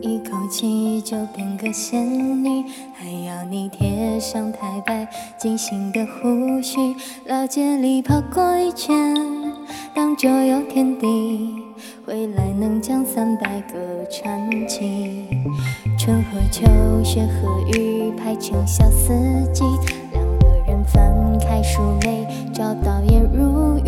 一口气就变个仙女，还要你贴上太白金星的胡须，老街里跑过一圈，当周游天地，回来能讲三百个传奇。春和秋，雪和雨，排成小四季，两个人翻开书眉，找到颜如玉，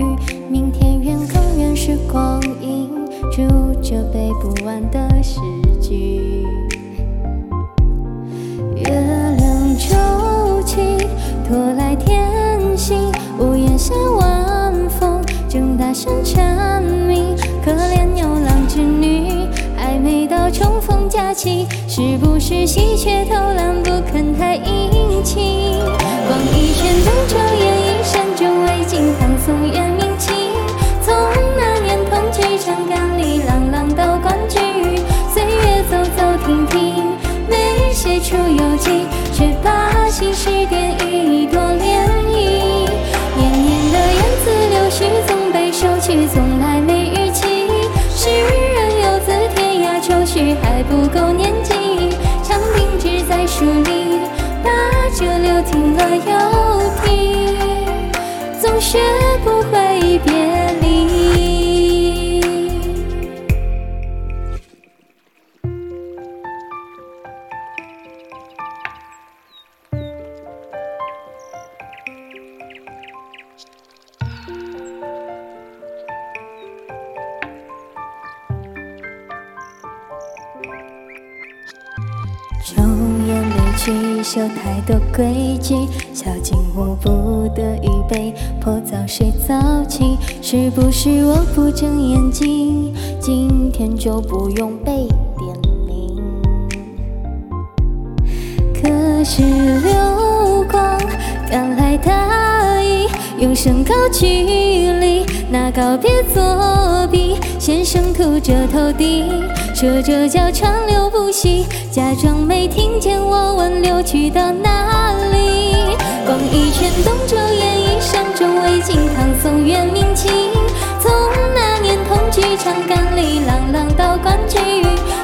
声蝉鸣。可怜牛郎织女，还没到重逢佳期，是不是喜鹊偷懒不肯太殷勤？逛一圈东周烟一山中，未尽唐宋元明清。从那年同居长干里，朗朗到关雎。岁月走走停停，没写。出游记，却把心事还不够年纪。长亭只在书里，把这柳听了又听，总学不会别离。抽烟离去，修太多规矩，小金我不得已被迫早睡早起，是不是我不睁眼睛，今天就不用被点名？可是流用身高距离，那告别作弊，先生秃着头顶。说这叫川流不息，假装没听见我问流去到哪里。逛一圈东周演义山中，魏晋唐宋元明清。从那年同居长干里，朗朗到关雎，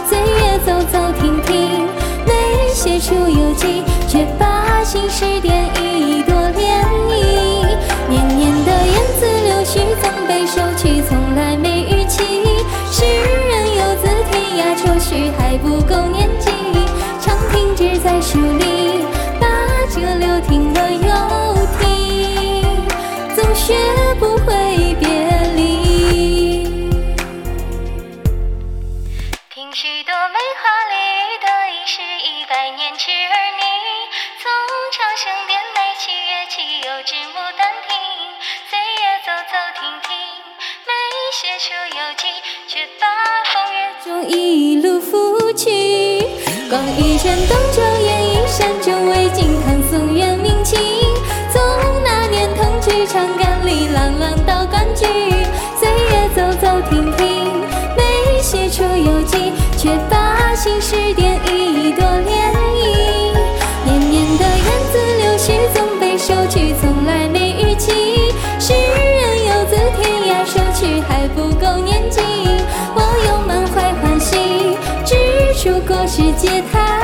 岁月走走停停，没写出游记，却把心事点不够年纪，长亭只在书里，把折柳听了又听，总学不会别离。听许多梅花里的已是一百年痴儿女，从长生殿美七月七，又至牡去，逛一圈东周烟雨山中，未尽唐宋元明清。从那年同居长如果。世界太。